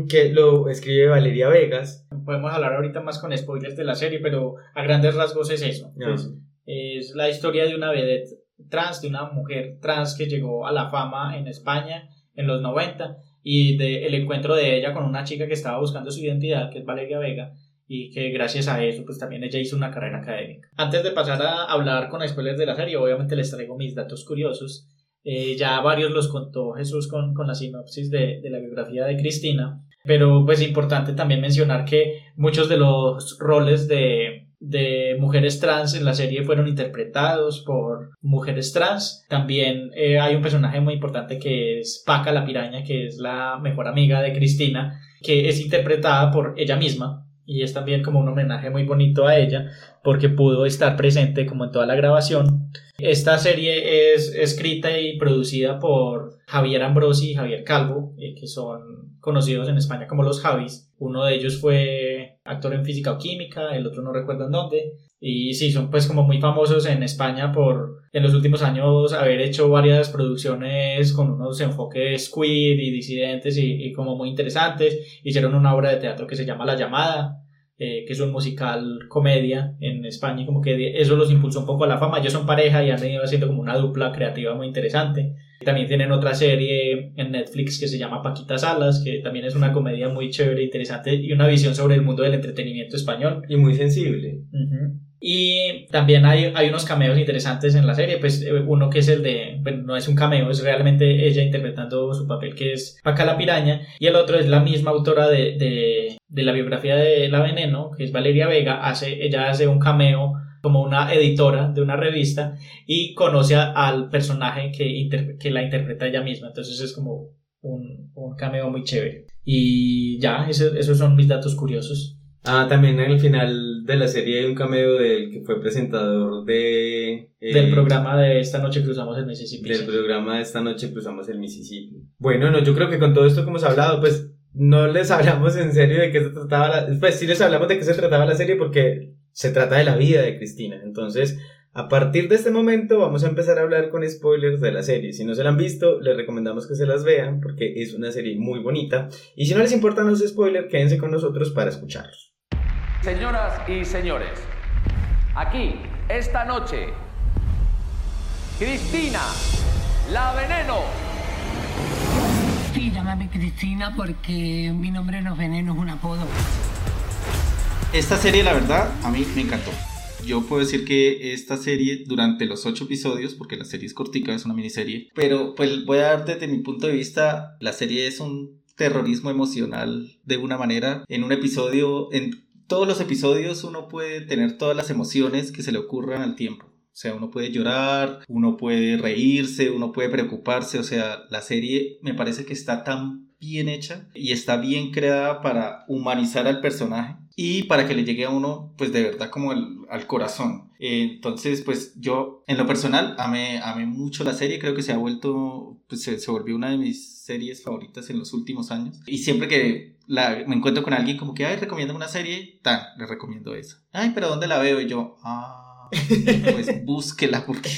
Que lo escribe Valeria Vegas. Podemos hablar ahorita más con spoilers de la serie, pero a grandes rasgos es eso. Pues, es la historia de una vedette trans, de una mujer trans que llegó a la fama en España en los 90 y de el encuentro de ella con una chica que estaba buscando su identidad, que es Valeria Vega, y que gracias a eso pues también ella hizo una carrera académica. Antes de pasar a hablar con spoilers de la serie, obviamente les traigo mis datos curiosos. Eh, ya varios los contó Jesús con, con la sinopsis de, de la biografía de Cristina, pero pues importante también mencionar que muchos de los roles de, de mujeres trans en la serie fueron interpretados por mujeres trans. También eh, hay un personaje muy importante que es Paca la piraña, que es la mejor amiga de Cristina, que es interpretada por ella misma. Y es también como un homenaje muy bonito a ella, porque pudo estar presente como en toda la grabación. Esta serie es escrita y producida por Javier Ambrosi y Javier Calvo, eh, que son conocidos en España como los Javis. Uno de ellos fue actor en física o química, el otro no recuerdo en dónde. Y sí, son pues como muy famosos en España por en los últimos años haber hecho varias producciones con unos enfoques queer y disidentes y, y como muy interesantes. Hicieron una obra de teatro que se llama La Llamada, eh, que es un musical comedia en España y como que eso los impulsó un poco a la fama. Ellos son pareja y han venido haciendo como una dupla creativa muy interesante. También tienen otra serie en Netflix que se llama Paquita Salas, que también es una comedia muy chévere, interesante y una visión sobre el mundo del entretenimiento español. Y muy sensible. Ujú. Y también hay, hay unos cameos interesantes en la serie, pues eh, uno que es el de, bueno, no es un cameo, es realmente ella interpretando su papel que es Paca la Piraña, y el otro es la misma autora de, de, de la biografía de La Veneno, que es Valeria Vega, hace, ella hace un cameo como una editora de una revista y conoce a- al personaje que, que la interpreta ella misma, entonces es como un, un cameo muy chévere. Y ya, esos son mis datos curiosos. Ah, también en el final de la serie hay un cameo del que fue presentador de... eh, Del programa de esta noche cruzamos el Mississippi. Del programa de esta noche cruzamos el Mississippi. Bueno, no, yo creo que con todo esto que hemos hablado, pues no les hablamos en serio de qué se trataba la... Pues sí les hablamos de qué se trataba la serie porque se trata de la vida de Cristina. Entonces, a partir de este momento vamos a empezar a hablar con spoilers de la serie. Si no se la han visto, les recomendamos que se las vean porque es una serie muy bonita. Y si no les importan los spoilers, quédense con nosotros para escucharlos. Señoras y señores, aquí, esta noche, Cristina, la veneno. Sí, llámame Cristina porque mi nombre no es veneno, es un apodo. Esta serie, la verdad, a mí me encantó. Yo puedo decir que esta serie, durante los ocho episodios, porque la serie es cortica, es una miniserie, pero pues voy a dar desde mi punto de vista, la serie es un terrorismo emocional de una manera. En un episodio, en todos los episodios uno puede tener todas las emociones que se le ocurran al tiempo. O sea, uno puede llorar, uno puede reírse, uno puede preocuparse. O sea, la serie me parece que está tan bien hecha y está bien creada para humanizar al personaje. y para que le llegue a uno, pues de verdad como al, al corazón. Entonces, pues yo en lo personal amé, amé mucho la serie, creo que se ha vuelto, pues se, se volvió una de mis series favoritas en los últimos años. Y siempre que la, me encuentro con alguien como que, ay, recomienda una serie, tan, le recomiendo esa. Ay, pero ¿dónde la veo? Y yo, ah pues búsquela porque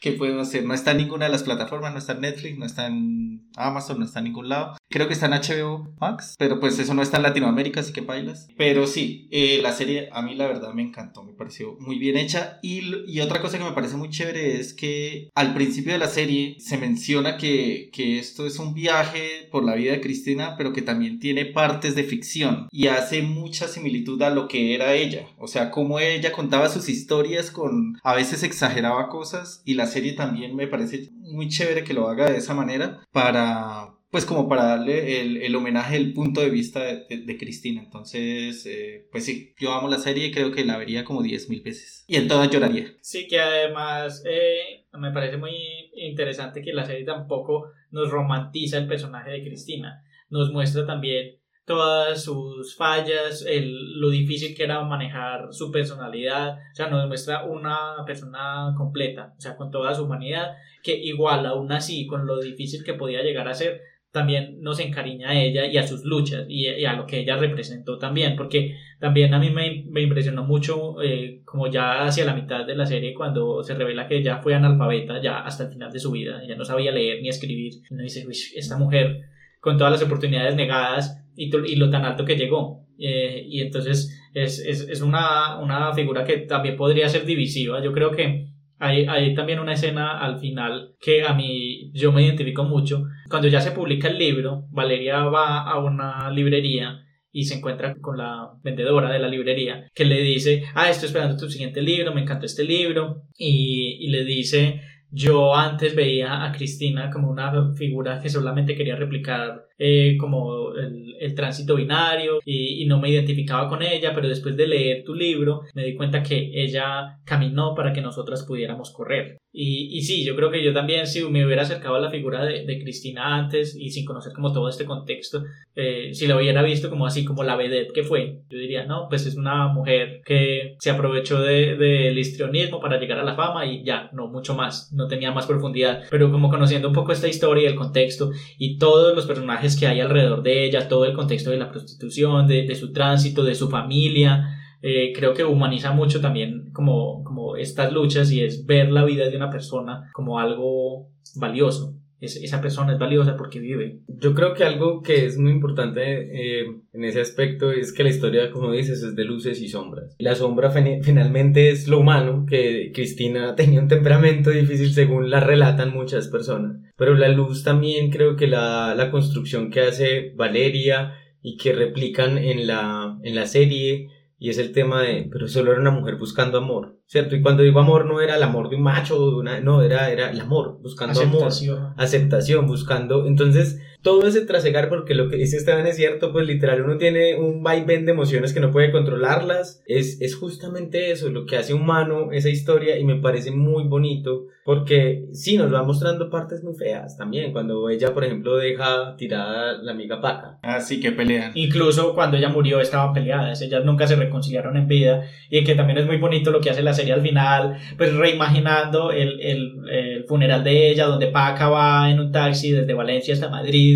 ¿qué puedo hacer? No está en ninguna de las plataformas, no está en Netflix, no está en Amazon, no está en ningún lado. Creo que está en HBO Max, pero pues eso no está en Latinoamérica, así que bailas. Pero sí, eh, la serie a mí la verdad me encantó, me pareció muy bien hecha. Y, y, otra cosa que me parece muy chévere es que al principio de la serie se menciona que, que esto es un viaje por la vida de Cristina, pero que también tiene partes de ficción y hace mucha similitud a lo que era ella. O sea, cómo ella contaba sus historias con a veces exageraba cosas y la serie también me parece muy chévere que lo haga de esa manera para pues como para darle el, el homenaje el punto de vista de, Cristina. Entonces, eh, pues sí, yo amo la serie y creo que la vería como 10.000 veces. Y en todas lloraría. Sí, que además eh, me parece muy interesante que la serie tampoco nos romantiza el personaje de Cristina. Nos muestra también todas sus fallas, el, lo difícil que era manejar su personalidad, o sea, nos muestra una persona completa, o sea, con toda su humanidad, que igual aún así, con lo difícil que podía llegar a ser, también nos encariña a ella y a sus luchas y, a lo que ella representó también, porque también a mí me, me impresionó mucho, eh, como ya hacia la mitad de la serie, cuando se revela que ella fue analfabeta ya hasta el final de su vida, ella no sabía leer ni escribir, y uno dice, esta mujer con todas las oportunidades negadas, y, y lo tan alto que llegó. Eh, y entonces es, es, es una, una, figura que también podría ser divisiva. Yo creo que hay, hay, también una escena al final que a mí yo me identifico mucho. Cuando ya se publica el libro, Valeria va a una librería y se encuentra con la vendedora de la librería que le dice, ah, estoy esperando tu siguiente libro, me encantó este libro. Y, y le dice, yo antes veía a Cristina como una figura que solamente quería replicar eh, como el, el, tránsito binario y, y, no me identificaba con ella, pero después de leer tu libro me di cuenta que ella caminó para que nosotras pudiéramos correr. Y, y sí, yo creo que yo también si me hubiera acercado a la figura de, de Cristina antes y sin conocer como todo este contexto, eh, si la hubiera visto como así, como la vedette que fue, yo diría, no, pues es una mujer que se aprovechó del de, de histrionismo para llegar a la fama y ya, no mucho más, no tenía más profundidad, pero como conociendo un poco esta historia, el contexto y todos los personajes que hay alrededor de ella, todo el contexto de la prostitución, de, su tránsito, de su familia. Eh, creo que humaniza mucho también como, como estas luchas y es ver la vida de una persona como algo valioso esa persona es valiosa porque vive. Yo creo que algo que es muy importante eh, en ese aspecto es que la historia, como dices, es de luces y sombras. La sombra finalmente es lo humano, que Cristina tenía un temperamento difícil según la relatan muchas personas. Pero la luz también creo que la, la construcción que hace Valeria y que replican en la, en la serie y es el tema de, pero solo era una mujer buscando amor, ¿cierto? Y cuando digo amor no era el amor de un macho, de una, no, era, era el amor, buscando aceptación. amor, aceptación, buscando, entonces todo ese trasegar, porque lo que dice Esteban es cierto, pues literal uno tiene un vaivén de emociones que no puede controlarlas, es, es justamente eso, lo que hace humano esa historia y me parece muy bonito, porque sí, nos va mostrando partes muy feas también, cuando ella, por ejemplo, deja tirada la amiga Paca. Ah, sí, que pelean. Incluso cuando ella murió estaban peleadas, ellas nunca se reconciliaron en vida, y que también es muy bonito lo que hace la serie al final, pues reimaginando el, el, el funeral de ella, donde Paca va en un taxi desde Valencia hasta Madrid,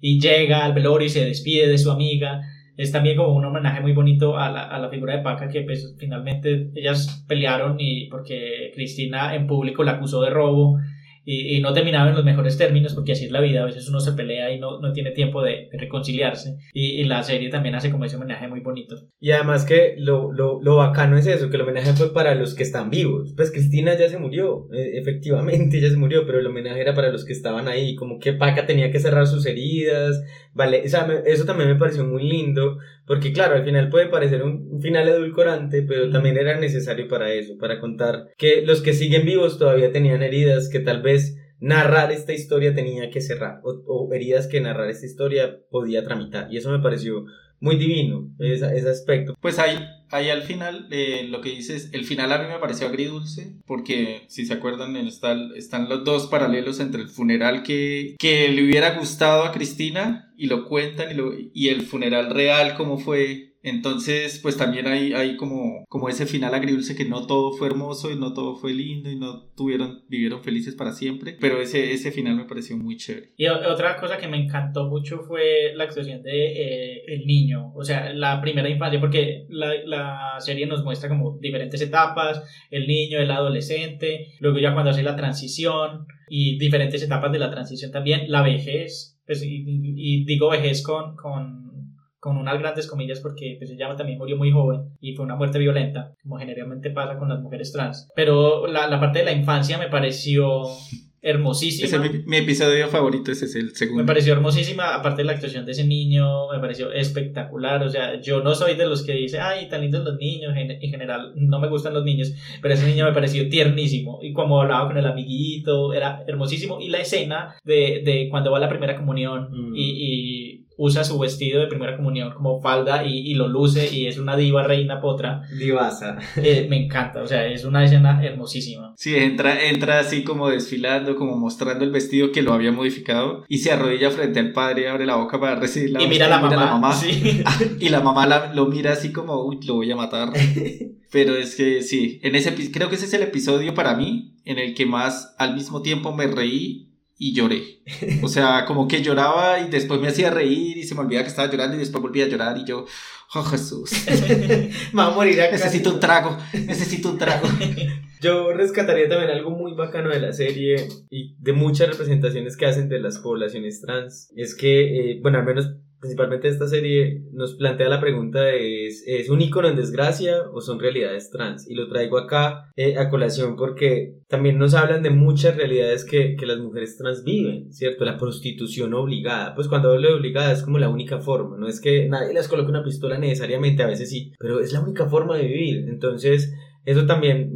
y llega al velorio y se despide de su amiga. Es también como un homenaje muy bonito a la, a la figura de Paca que pues, finalmente ellas pelearon y porque Cristina en público la acusó de robo y, y, no terminaba en los mejores términos porque así es la vida, a veces uno se pelea y no, no tiene tiempo de, de reconciliarse y, y, la serie también hace como ese homenaje muy bonito. Y además que lo, lo, lo, bacano es eso, que el homenaje fue para los que están vivos, pues Cristina ya se murió, e, efectivamente ya se murió, pero el homenaje era para los que estaban ahí, como que Paca tenía que cerrar sus heridas, vale, o sea, me, eso también me pareció muy lindo, porque claro, al final puede parecer un, un final edulcorante, pero también era necesario para eso, para contar que los que siguen vivos todavía tenían heridas que tal vez narrar esta historia tenía que cerrar o, o, heridas que narrar esta historia podía tramitar y eso me pareció muy divino ese, aspecto. Pues ahí, ahí al final eh, lo que dices el final a mí me pareció agridulce porque si se acuerdan están, están los dos paralelos entre el funeral que, que le hubiera gustado a Cristina y lo cuentan y, y el funeral real como fue Entonces, pues también hay, hay como, como ese final agridulce que no todo fue hermoso y no todo fue lindo y no tuvieron, vivieron felices para siempre. Pero ese, ese final me pareció muy chévere. Y otra cosa que me encantó mucho fue la actuación de eh, el niño, o sea, la primera infancia, porque la, la serie nos muestra como diferentes etapas, el niño, el adolescente, luego ya cuando hace la transición y diferentes etapas de la transición también, la vejez, pues, y, digo vejez con, con unas grandes comillas porque pues ella también murió muy joven y fue una muerte violenta, como generalmente pasa con las mujeres trans. Pero la, la parte de la infancia me pareció hermosísima. Ese es mi, mi episodio favorito, ese es el segundo. Me pareció hermosísima, aparte de la actuación de ese niño, me pareció espectacular. O sea, yo no soy de los que dice, ay, tan lindos los niños. En, en general, no me gustan los niños, pero ese niño me pareció tiernísimo. Y como hablaba con el amiguito, era hermosísimo. Y la escena de, de cuando va a la primera comunión Mm. y, y usa su vestido de primera comunión como falda y, y lo luce y es una diva reina potra, Divasa. eh, me encanta. O sea, es una escena hermosísima. Sí, entra, entra así como desfilando, como mostrando el vestido que lo había modificado y se arrodilla frente al padre, abre la boca para recibir la y mira hostia, a la mamá. sí. y la mamá la- lo mira así como, uy, lo voy a matar. Pero es que sí, en ese creo que ese es el episodio para mí en el que más al mismo tiempo me reí y lloré. O sea, como que lloraba y después me hacía reír y se me olvidaba que estaba llorando y después volvía a llorar y yo, oh Jesús, Me va a morir acá. necesito un trago, necesito un trago. Yo rescataría también algo muy bacano de la serie y de muchas representaciones que hacen de las poblaciones trans. Es que, eh, bueno, al menos principalmente esta serie nos plantea la pregunta ¿es, ¿es un icono en desgracia o son realidades trans? Y lo traigo acá eh, a colación porque también nos hablan de muchas realidades que, que las mujeres trans viven, ¿cierto? La prostitución obligada. Pues cuando hablo de obligada es como la única forma, no es que nadie les coloque una pistola necesariamente, a veces sí, pero es la única forma de vivir. Entonces, eso también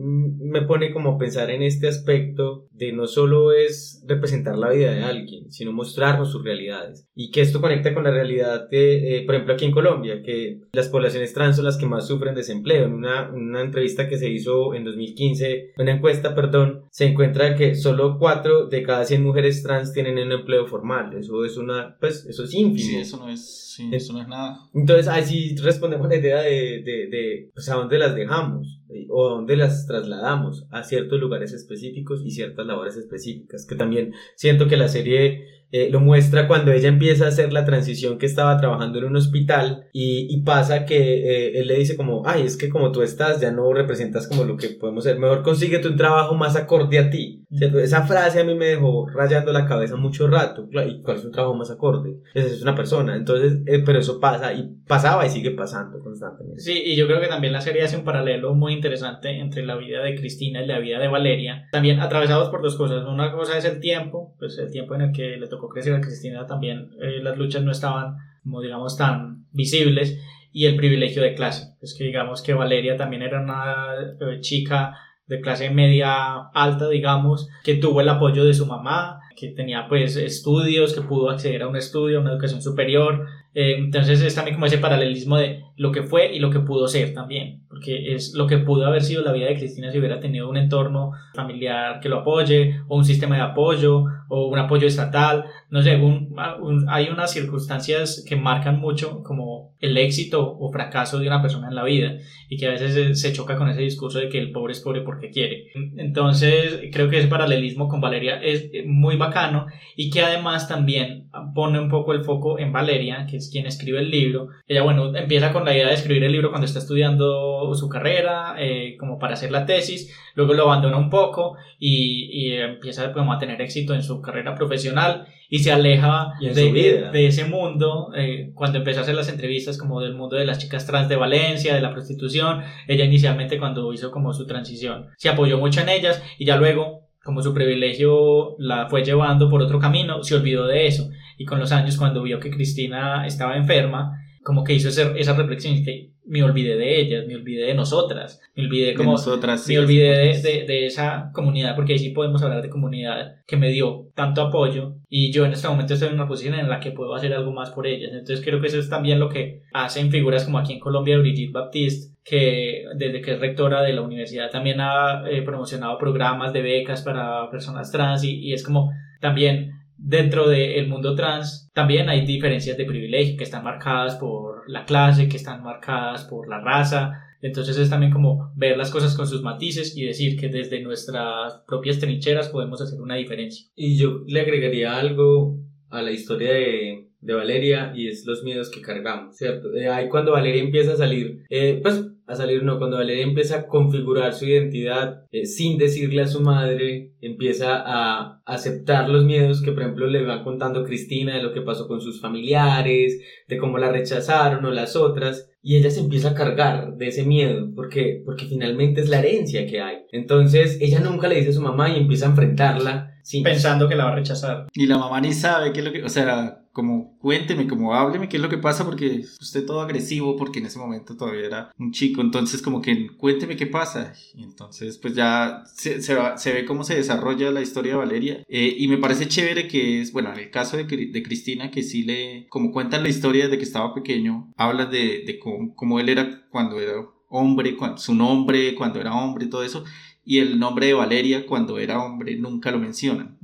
me pone como a pensar en este aspecto de no solo es representar la vida de alguien, sino mostrarnos sus realidades. Y que esto conecta con la realidad de, eh, por ejemplo, aquí en Colombia, que las poblaciones trans son las que más sufren desempleo. En una, una entrevista que se hizo en 2015, una encuesta, perdón, se encuentra que solo 4 de cada 100 mujeres trans tienen un empleo formal. Eso es una, pues, eso es ínfimo. Sí, eso no es, sí, eso no es nada. Entonces, ahí sí respondemos la idea de, de, de pues, a dónde las dejamos o dónde las trasladamos a ciertos lugares específicos y ciertas labores específicas, que también siento que la serie eh, lo muestra cuando ella empieza a hacer la transición que estaba trabajando en un hospital y, y pasa que eh, él le dice como, ay, es que como tú estás ya no representas como lo que podemos ser, mejor consíguete un trabajo más acorde a ti. ¿cierto? Esa frase a mí me dejó rayando la cabeza mucho rato, ¿y cuál es un trabajo más acorde? Esa es una persona, entonces, eh, pero eso pasa y pasaba y sigue pasando constantemente. Sí, y yo creo que también la serie hace un paralelo muy interesante entre la vida de Cristina y la vida de Valeria, también atravesados por dos cosas. Una cosa es el tiempo, pues el tiempo en el que le tocó crecer a Cristina también eh, las luchas no estaban, como digamos, tan visibles, y el privilegio de clase. Es que digamos que Valeria también era una eh, chica de clase media alta, digamos, que tuvo el apoyo de su mamá, que tenía pues estudios, que pudo acceder a un estudio, a una educación superior. Eh, entonces es también como ese paralelismo de lo que fue y lo que pudo ser también, porque es lo que pudo haber sido la vida de Cristina si hubiera tenido un entorno familiar que lo apoye, o un sistema de apoyo, o un apoyo estatal, no sé, un- un- hay unas circunstancias que marcan mucho como el éxito o fracaso de una persona en la vida y que a veces se, se choca con ese discurso de que el pobre es pobre porque quiere. Entonces creo que ese paralelismo con Valeria es eh, muy bacano y que además también pone un poco el foco en Valeria, que es quien escribe el libro. Ella, bueno, empieza con la idea de escribir el libro cuando está estudiando su carrera, eh, como para hacer la tesis, luego lo abandona un poco y, y empieza como a tener éxito en su carrera profesional y se aleja Y de, vida. de ese mundo eh, cuando empezó a hacer las entrevistas como del mundo de las chicas trans de Valencia, de la prostitución, ella inicialmente cuando hizo como su transición se apoyó mucho en ellas y ya luego como su privilegio la fue llevando por otro camino, se olvidó de eso y con los años cuando vio que Cristina estaba enferma, como que hizo ese- esa reflexión que me olvidé de ellas, me olvidé de nosotras, me olvidé De como nosotras, sí, me olvidé de, de- de esa comunidad, porque ahí sí podemos hablar de comunidad que me dio tanto apoyo y yo en este momento estoy en una posición en la que puedo hacer algo más por ellas. Entonces creo que eso es también lo que hacen figuras como aquí en Colombia Brigitte Baptiste, que desde que es rectora de la universidad también ha eh, promocionado programas de becas para personas trans y, y es como también dentro del mundo trans también hay diferencias de privilegio que están marcadas por la clase, que están marcadas por la raza. Entonces es también como ver las cosas con sus matices y decir que desde nuestras propias trincheras podemos hacer una diferencia. Y yo le agregaría algo a la historia de, de Valeria y es los miedos que cargamos, ¿cierto? Eh, ahí cuando Valeria empieza a salir, eh, pues a salir no, cuando Valeria empieza a configurar su identidad eh, sin decirle a su madre, empieza a aceptar los miedos que por ejemplo le va contando Cristina de lo que pasó con sus familiares, de cómo la rechazaron o las otras, y ella se empieza a cargar de ese miedo porque porque finalmente es la herencia que hay. Entonces, ella nunca le dice a su mamá y empieza a enfrentarla Sí. Pensando que la va a rechazar. Y la mamá ni sabe qué es lo que, o sea, como cuénteme, como hábleme qué es lo que pasa porque usted todo agresivo porque en ese momento todavía era un chico, entonces como que cuénteme qué pasa. Y entonces pues ya se, se, va, se ve cómo se desarrolla la historia de Valeria. Eh, y me parece chévere que es, bueno, en el caso de, de Cristina que sí le, como cuentan la historia de que estaba pequeño, habla de, de cómo, cómo él era cuando era hombre, cuando, su nombre, cuando era hombre, todo eso. Y el nombre de Valeria cuando era hombre nunca lo mencionan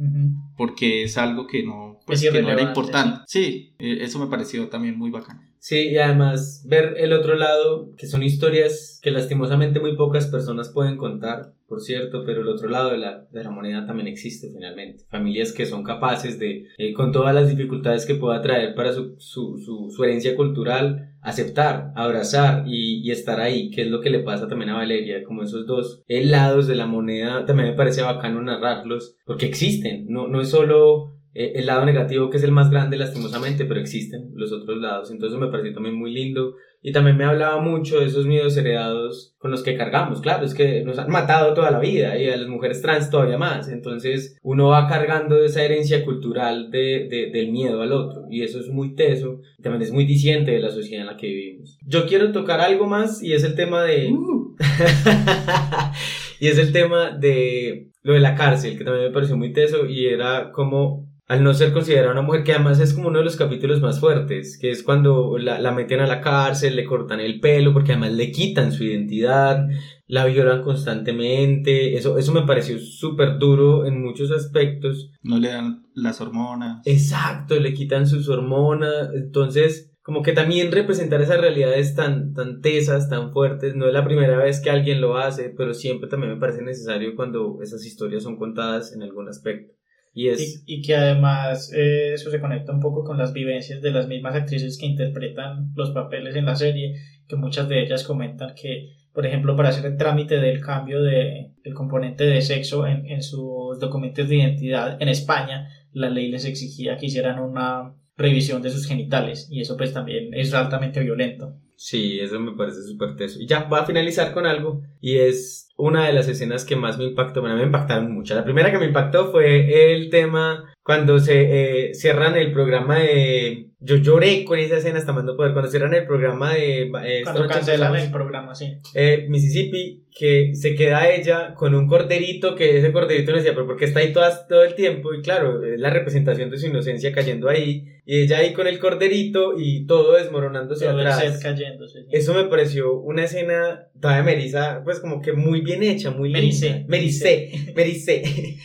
porque es algo que no, pues, que no era importante. Sí, eh, eso me pareció también muy bacano. Sí, y además ver el otro lado, que son historias que lastimosamente muy pocas personas pueden contar, por cierto, pero el otro lado de la, de la moneda también existe finalmente. Familias que son capaces de, eh, con todas las dificultades que pueda traer para su, su, su, herencia cultural, aceptar, abrazar y, y, estar ahí, que es lo que le pasa también a Valeria, como esos dos lados de la moneda, también me parece bacano narrarlos, porque existen, no, no es solo eh, el lado negativo que es el más grande lastimosamente, pero existen los otros lados, entonces me pareció también muy lindo. Y también me hablaba mucho de esos miedos heredados con los que cargamos, claro, es que nos han matado toda la vida y a las mujeres trans todavía más, entonces uno va cargando esa herencia cultural de, de, del miedo al otro. Y eso es muy teso, también es muy diciente de la sociedad en la que vivimos. Yo quiero tocar algo más y es el tema de... Uh. y es el tema de lo de la cárcel, que también me pareció muy teso y era como al no ser considerada una mujer, que además es como uno de los capítulos más fuertes, que es cuando la, la, meten a la cárcel, le cortan el pelo, porque además le quitan su identidad, la violan constantemente, eso, eso me pareció súper duro en muchos aspectos. No le dan las hormonas. Exacto, le quitan sus hormonas, entonces como que también representar esas realidades tan, tan tesas, tan fuertes, no es la primera vez que alguien lo hace, pero siempre también me parece necesario cuando esas historias son contadas en algún aspecto. Y, y, que además eh, eso se conecta un poco con las vivencias de las mismas actrices que interpretan los papeles en la serie, que muchas de ellas comentan que, por ejemplo, para hacer el trámite del cambio de, del componente de sexo en, en sus documentos de identidad en España, la ley les exigía que hicieran una revisión de sus genitales y eso pues también es altamente violento. Sí, eso me parece súper teso. Y ya, voy a finalizar con algo y es una de las escenas que más me impactó, bueno, me impactaron mucho. La primera que me impactó fue el tema cuando se eh, cierran el programa de... Yo lloré con esa escena hasta mando poder. Cuando cierran el programa de... Eh, cuando cancelan el programa, sí. Eh, Mississippi, que se queda ella con un corderito, que ese corderito no decía, pero porque está ahí todas, todo el tiempo? Y claro, es la representación de su inocencia cayendo ahí. Y ella ahí con el corderito y todo desmoronándose todo atrás. El set Eso me pareció una escena todavía Merisa, pues como que muy bien hecha, muy Mericé. Mericé. Mericé.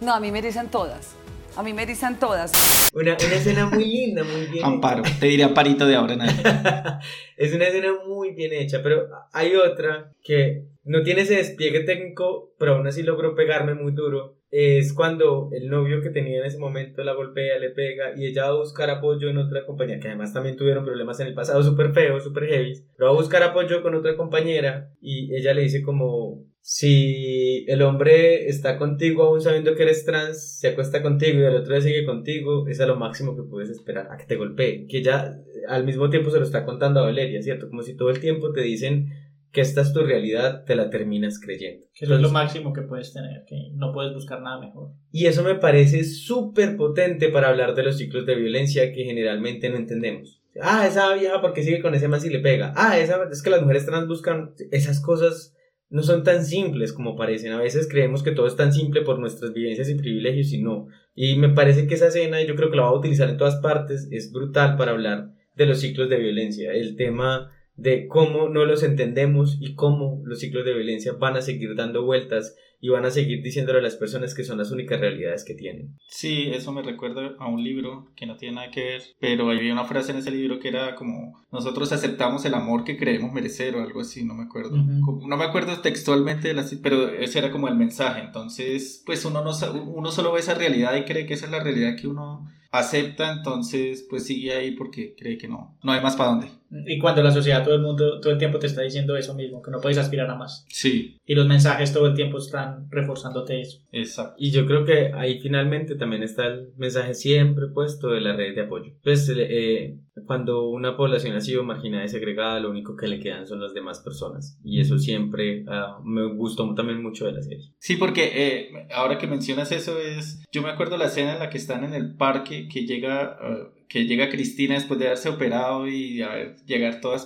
No, a mí me dicen todas. A mí me dicen todas. Una, una escena muy linda, muy bien Amparo, te diría Amparito de ahora en Es una escena muy bien hecha, pero hay otra que no tiene ese despliegue técnico, pero aún así logró pegarme muy duro. Es cuando el novio que tenía en ese momento la golpea, le pega y ella va a buscar apoyo en otra compañía, que además también tuvieron problemas en el pasado súper feos, súper heavy. Pero va a buscar apoyo con otra compañera y ella le dice como, si el hombre está contigo aún sabiendo que eres trans, se acuesta contigo y el otro día sigue contigo, es a lo máximo que puedes esperar, a que te golpee. Que ya al mismo tiempo se lo está contando a Valeria, ¿cierto? Como si todo el tiempo te dicen que esta es tu realidad, te la terminas creyendo. Que eso es lo máximo que puedes tener, que no puedes buscar nada mejor. Y eso me parece súper potente para hablar de los ciclos de violencia que generalmente no entendemos. Ah, esa vieja porque sigue con ese más y le pega. Ah, esa es que las mujeres trans buscan esas cosas no son tan simples como parecen. A veces creemos que todo es tan simple por nuestras vivencias y privilegios y no. Y me parece que esa escena, yo creo que la va a utilizar en todas partes, es brutal para hablar de los ciclos de violencia. El tema de cómo no los entendemos y cómo los ciclos de violencia van a seguir dando vueltas y van a seguir diciéndole a las personas que son las únicas realidades que tienen. Sí, eso me recuerda a un libro que no tiene nada que ver, pero había una frase en ese libro que era como nosotros aceptamos el amor que creemos merecer o algo así, no me acuerdo. No me acuerdo textualmente, de la ci- pero ese era como el mensaje. Entonces, pues uno, no, uno solo ve esa realidad y cree que esa es la realidad que uno acepta, entonces pues sigue ahí porque cree que no, no hay más para dónde. Y cuando la sociedad, todo el mundo, todo el tiempo te está diciendo eso mismo, que no puedes aspirar a más. Sí, Y los mensajes todo el tiempo están reforzándote eso. exacto. Y yo creo que ahí finalmente también está el mensaje siempre puesto de la red de apoyo. Pues eh, cuando una población ha sido marginada y segregada, lo único que le quedan son las demás personas. Y eso siempre ah, me gustó también mucho de la serie. Sí, porque eh, ahora que mencionas eso es, yo me acuerdo la escena en la que están en el parque, que llega, eh, que llega Cristina después de haberse operado y a ver, llegar toda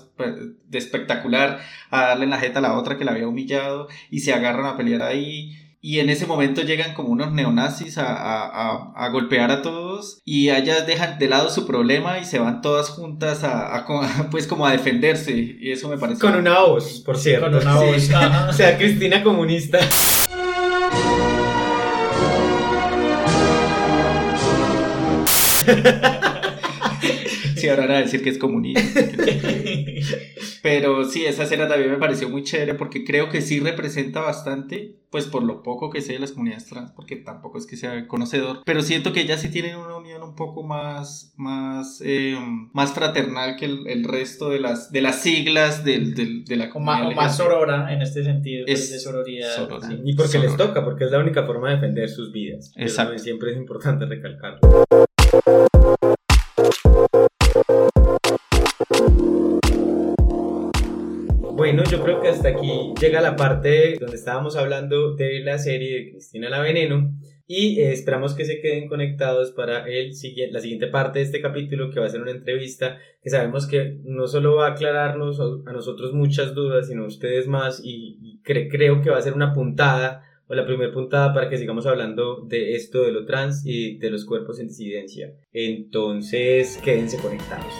de espectacular a darle en la jeta a la otra que la había humillado y se agarran a pelear ahí. Y en ese momento llegan como unos neonazis a, a, a, a golpear a todos y ellas dejan de lado su problema y se van todas juntas a, pues como a defenderse y eso me parece Con una voz, por cierto. Con una voz. O sea, Cristina comunista. Sí, ahora van a decir que es comunista. Pero sí, esa escena también me pareció muy chévere porque creo que sí representa bastante, pues por lo poco que sé de las comunidades trans, porque tampoco es que sea conocedor, pero siento que ellas sí tienen una unión un poco más, más, eh, más fraternal que el, el resto de las, de las siglas del, del- de la más, comunidad. o más LGBT. sorora en este sentido, pues, Es de sororidad. sorora. sí. Y porque les Sorora. toca, porque es la única forma de defender sus vidas. Eso Exacto. siempre es importante recalcarlo. Llega la parte donde estábamos hablando de la serie de Cristina la Veneno y eh, esperamos que se queden conectados para el siguiente, la siguiente parte de este capítulo que va a ser una entrevista que sabemos que no solo va a aclararnos a nosotros muchas dudas, sino a ustedes más y, y cre- creo que va a ser una puntada o la primera puntada para que sigamos hablando de esto de lo trans y de los cuerpos en disidencia. Entonces, quédense conectados.